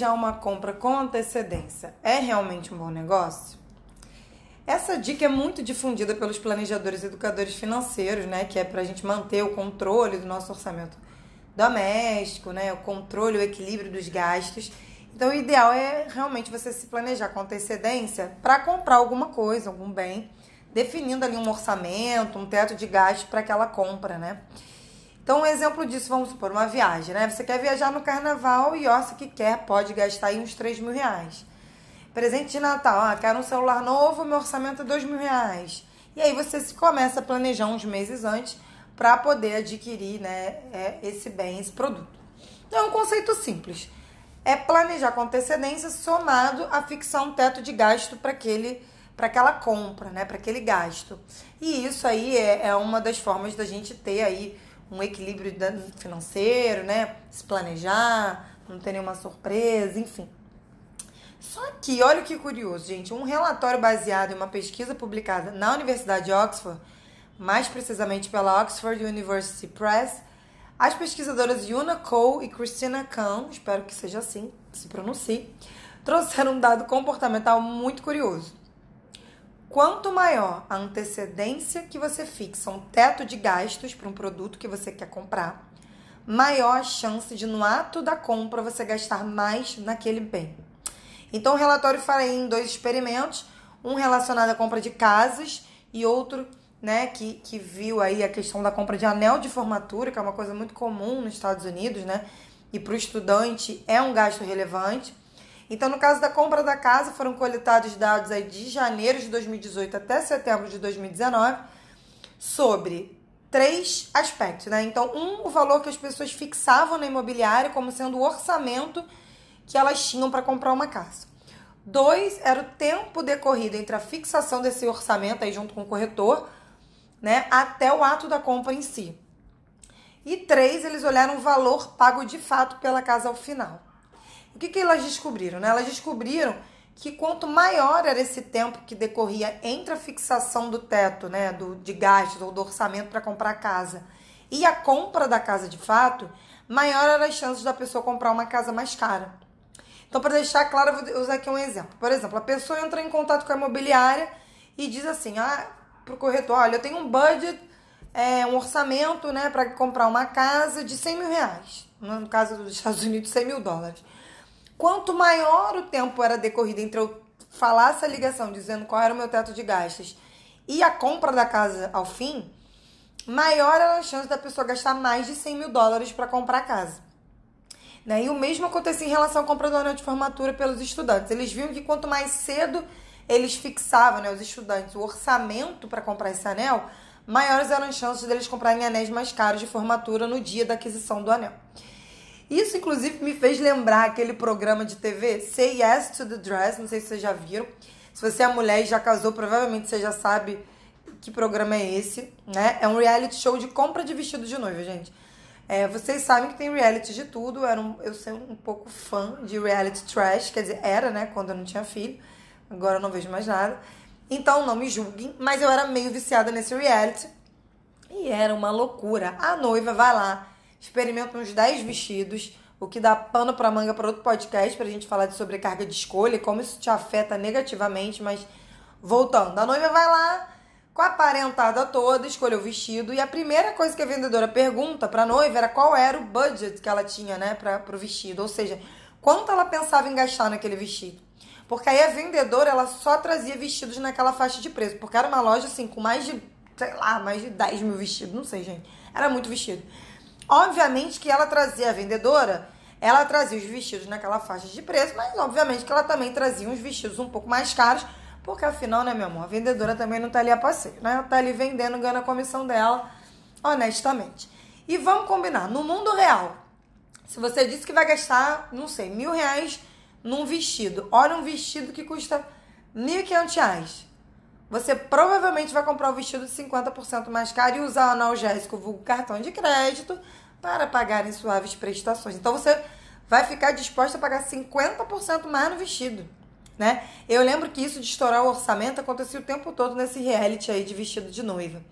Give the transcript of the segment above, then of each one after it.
planejar uma compra com antecedência é realmente um bom negócio? Essa dica é muito difundida pelos planejadores e educadores financeiros, né? Que é para a gente manter o controle do nosso orçamento doméstico, né? O controle, o equilíbrio dos gastos. Então, o ideal é realmente você se planejar com antecedência para comprar alguma coisa, algum bem, definindo ali um orçamento, um teto de gastos para aquela compra, né? Então, um exemplo disso, vamos supor, uma viagem, né? Você quer viajar no carnaval e, ó, se que quer, pode gastar aí uns 3 mil reais. Presente de Natal, ó, quero um celular novo, meu orçamento é 2 mil reais. E aí você se começa a planejar uns meses antes para poder adquirir né, é, esse bem, esse produto. Então, é um conceito simples. É planejar com antecedência somado a fixar um teto de gasto para aquele para aquela compra, né, para aquele gasto. E isso aí é, é uma das formas da gente ter aí um equilíbrio financeiro, né? Se planejar, não ter nenhuma surpresa, enfim. Só que, olha que curioso, gente, um relatório baseado em uma pesquisa publicada na Universidade de Oxford, mais precisamente pela Oxford University Press, as pesquisadoras Yuna Cole e Christina Kahn, espero que seja assim, se pronuncie, trouxeram um dado comportamental muito curioso. Quanto maior a antecedência que você fixa um teto de gastos para um produto que você quer comprar, maior a chance de no ato da compra você gastar mais naquele bem. Então o relatório fala em dois experimentos, um relacionado à compra de casas e outro né, que, que viu aí a questão da compra de anel de formatura, que é uma coisa muito comum nos Estados Unidos, né? E para o estudante é um gasto relevante. Então, no caso da compra da casa, foram coletados dados aí de janeiro de 2018 até setembro de 2019 sobre três aspectos, né? Então, um, o valor que as pessoas fixavam na imobiliária como sendo o orçamento que elas tinham para comprar uma casa. Dois, era o tempo decorrido entre a fixação desse orçamento aí junto com o corretor, né, até o ato da compra em si. E três, eles olharam o valor pago de fato pela casa ao final. O que, que elas descobriram? Né? Elas descobriram que quanto maior era esse tempo que decorria entre a fixação do teto, né, do, de gastos ou do orçamento para comprar a casa e a compra da casa de fato, maior eram as chances da pessoa comprar uma casa mais cara. Então, para deixar claro, eu vou usar aqui um exemplo. Por exemplo, a pessoa entra em contato com a imobiliária e diz assim: ah, para o corretor, olha, eu tenho um budget, é, um orçamento, né, para comprar uma casa de 100 mil reais. No caso dos Estados Unidos, 100 mil dólares. Quanto maior o tempo era decorrido entre eu falar essa ligação dizendo qual era o meu teto de gastos e a compra da casa ao fim, maior era a chance da pessoa gastar mais de 100 mil dólares para comprar a casa. Né? E o mesmo acontecia em relação à compra do anel de formatura pelos estudantes. Eles viam que quanto mais cedo eles fixavam, né, os estudantes, o orçamento para comprar esse anel, maiores eram as chances deles comprarem anéis mais caros de formatura no dia da aquisição do anel. Isso, inclusive, me fez lembrar aquele programa de TV Say Yes to the Dress. Não sei se vocês já viram. Se você é mulher e já casou, provavelmente você já sabe que programa é esse, né? É um reality show de compra de vestido de noiva, gente. É, vocês sabem que tem reality de tudo. Era um, eu sou um pouco fã de reality trash, quer dizer, era, né? Quando eu não tinha filho. Agora eu não vejo mais nada. Então não me julguem, mas eu era meio viciada nesse reality. E era uma loucura. A noiva vai lá, experimenta uns 10 vestidos, o que dá pano para manga para outro podcast pra gente falar de sobrecarga de escolha e como isso te afeta negativamente, mas voltando, a noiva vai lá com a parentada toda, escolhe o vestido e a primeira coisa que a vendedora pergunta para a noiva era qual era o budget que ela tinha, né, para o vestido, ou seja, quanto ela pensava em gastar naquele vestido. Porque aí a vendedora, ela só trazia vestidos naquela faixa de preço, porque era uma loja assim com mais de, sei lá, mais de 10 mil vestidos, não sei, gente. Era muito vestido. Obviamente que ela trazia a vendedora, ela trazia os vestidos naquela faixa de preço, mas obviamente que ela também trazia uns vestidos um pouco mais caros, porque afinal, né, meu amor, a vendedora também não tá ali a passeio, né? Ela tá ali vendendo, ganhando a comissão dela, honestamente. E vamos combinar, no mundo real, se você disse que vai gastar, não sei, mil reais num vestido, olha um vestido que custa mil e quinhentos reais. Você provavelmente vai comprar o vestido de 50% mais caro e usar o analgésico, vulgo cartão de crédito, para pagar em suaves prestações. Então você vai ficar disposta a pagar 50% mais no vestido, né? Eu lembro que isso de estourar o orçamento acontecia o tempo todo nesse reality aí de vestido de noiva.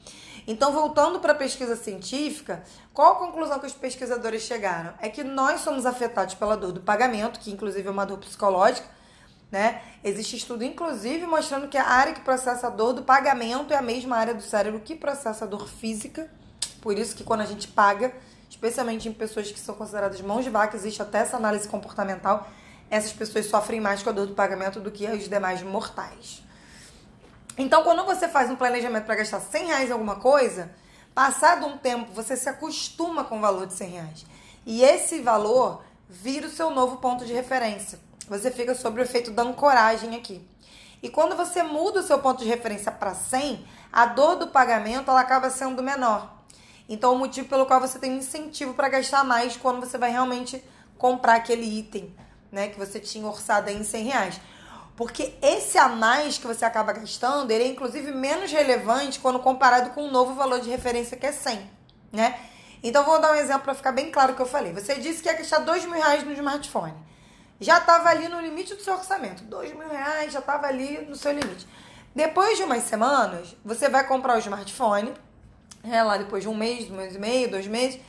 Então, voltando para a pesquisa científica, qual a conclusão que os pesquisadores chegaram? É que nós somos afetados pela dor do pagamento, que inclusive é uma dor psicológica, né? Existe estudo, inclusive, mostrando que a área que processa a dor do pagamento é a mesma área do cérebro que processa a dor física. Por isso que quando a gente paga, especialmente em pessoas que são consideradas mãos de vaca, existe até essa análise comportamental, essas pessoas sofrem mais com a dor do pagamento do que os demais mortais. Então, quando você faz um planejamento para gastar 100 reais em alguma coisa, passado um tempo, você se acostuma com o valor de 100 reais. E esse valor vira o seu novo ponto de referência. Você fica sobre o efeito da ancoragem aqui. E quando você muda o seu ponto de referência para 100, a dor do pagamento ela acaba sendo menor. Então, o motivo pelo qual você tem um incentivo para gastar mais quando você vai realmente comprar aquele item, né, que você tinha orçado em 100 reais. Porque esse a mais que você acaba gastando, ele é inclusive menos relevante quando comparado com o novo valor de referência que é 100, né? Então, vou dar um exemplo para ficar bem claro o que eu falei. Você disse que ia gastar 2 mil reais no smartphone já estava ali no limite do seu orçamento. Dois mil reais já estava ali no seu limite. Depois de umas semanas, você vai comprar o smartphone, é, lá depois de um mês, um mês e meio, dois meses,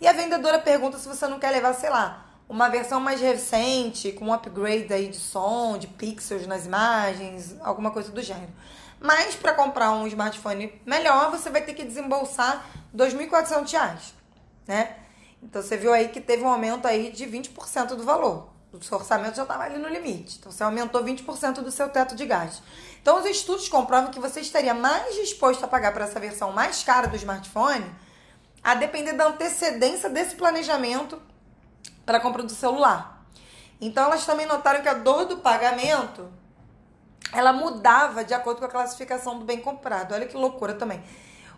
e a vendedora pergunta se você não quer levar, sei lá, uma versão mais recente, com um upgrade aí de som, de pixels nas imagens, alguma coisa do gênero. Mas para comprar um smartphone melhor, você vai ter que desembolsar R$ 2.400, né? Então você viu aí que teve um aumento aí de 20% do valor o seu orçamento já estava ali no limite. Então, você aumentou 20% do seu teto de gastos. Então, os estudos comprovam que você estaria mais disposto a pagar por essa versão mais cara do smartphone a depender da antecedência desse planejamento para a compra do celular. Então, elas também notaram que a dor do pagamento ela mudava de acordo com a classificação do bem comprado. Olha que loucura também.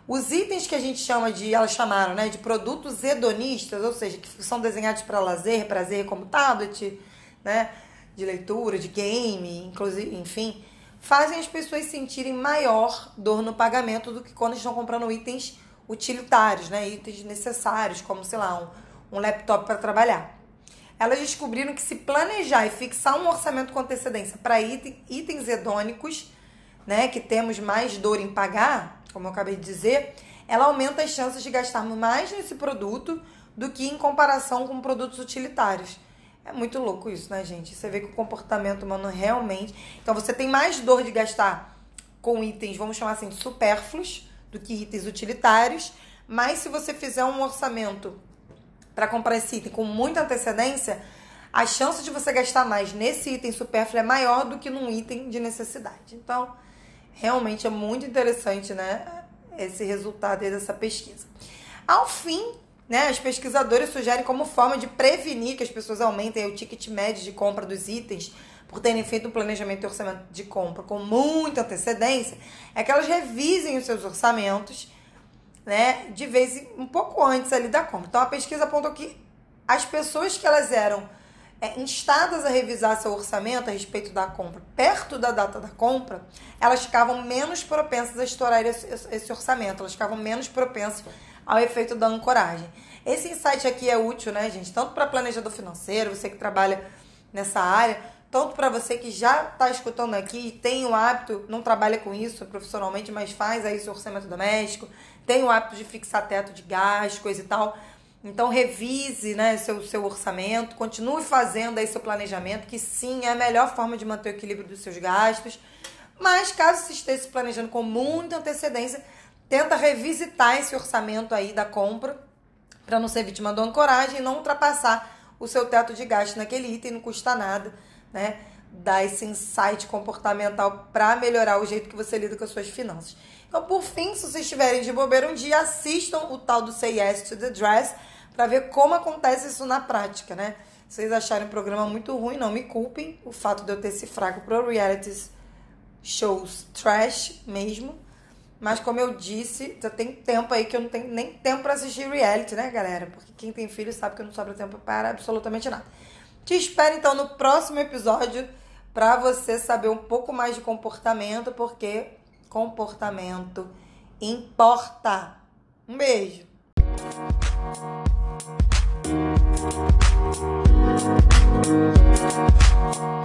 Os itens que a gente chama de, elas chamaram, né, de produtos hedonistas, ou seja, que são desenhados para lazer, prazer, como tablet, né, de leitura, de game, inclusive, enfim, fazem as pessoas sentirem maior dor no pagamento do que quando estão comprando itens utilitários, né, itens necessários, como, sei lá, um, um laptop para trabalhar. Elas descobriram que se planejar e fixar um orçamento com antecedência para itens hedônicos, né, que temos mais dor em pagar, como eu acabei de dizer, ela aumenta as chances de gastarmos mais nesse produto do que em comparação com produtos utilitários. É muito louco isso, né, gente? Você vê que o comportamento humano realmente. Então, você tem mais dor de gastar com itens, vamos chamar assim, supérfluos, do que itens utilitários. Mas se você fizer um orçamento para comprar esse item com muita antecedência, a chance de você gastar mais nesse item supérfluo é maior do que num item de necessidade. Então, realmente é muito interessante, né? Esse resultado dessa pesquisa. Ao fim, né, as pesquisadoras sugerem como forma de prevenir que as pessoas aumentem o ticket médio de compra dos itens por terem feito um planejamento e orçamento de compra com muita antecedência, é que elas revisem os seus orçamentos, né, de vez em, um pouco antes ali da compra. Então a pesquisa apontou que as pessoas que elas eram instadas a revisar seu orçamento a respeito da compra perto da data da compra, elas ficavam menos propensas a estourar esse, esse orçamento, elas ficavam menos propensas ao efeito da ancoragem. Esse insight aqui é útil, né, gente? Tanto para planejador financeiro, você que trabalha nessa área, tanto para você que já está escutando aqui e tem o hábito, não trabalha com isso profissionalmente, mas faz aí seu orçamento doméstico, tem o hábito de fixar teto de gás, coisa e tal então revise né, seu, seu orçamento, continue fazendo aí seu planejamento, que sim é a melhor forma de manter o equilíbrio dos seus gastos. Mas caso você esteja se planejando com muita antecedência, tenta revisitar esse orçamento aí da compra para não ser vítima do ancoragem e não ultrapassar o seu teto de gasto naquele item, não custa nada, né? Dar esse insight comportamental para melhorar o jeito que você lida com as suas finanças. Então, por fim, se vocês estiverem de bobeira um dia, assistam o tal do Say Yes to the Dress para ver como acontece isso na prática, né? Se vocês acharem o programa muito ruim, não me culpem o fato de eu ter esse fraco pro reality shows trash mesmo. Mas como eu disse, já tem tempo aí que eu não tenho nem tempo para assistir reality, né, galera? Porque quem tem filho sabe que não sobra tempo para absolutamente nada. Te espero então no próximo episódio para você saber um pouco mais de comportamento, porque comportamento importa. Um beijo. Thank you.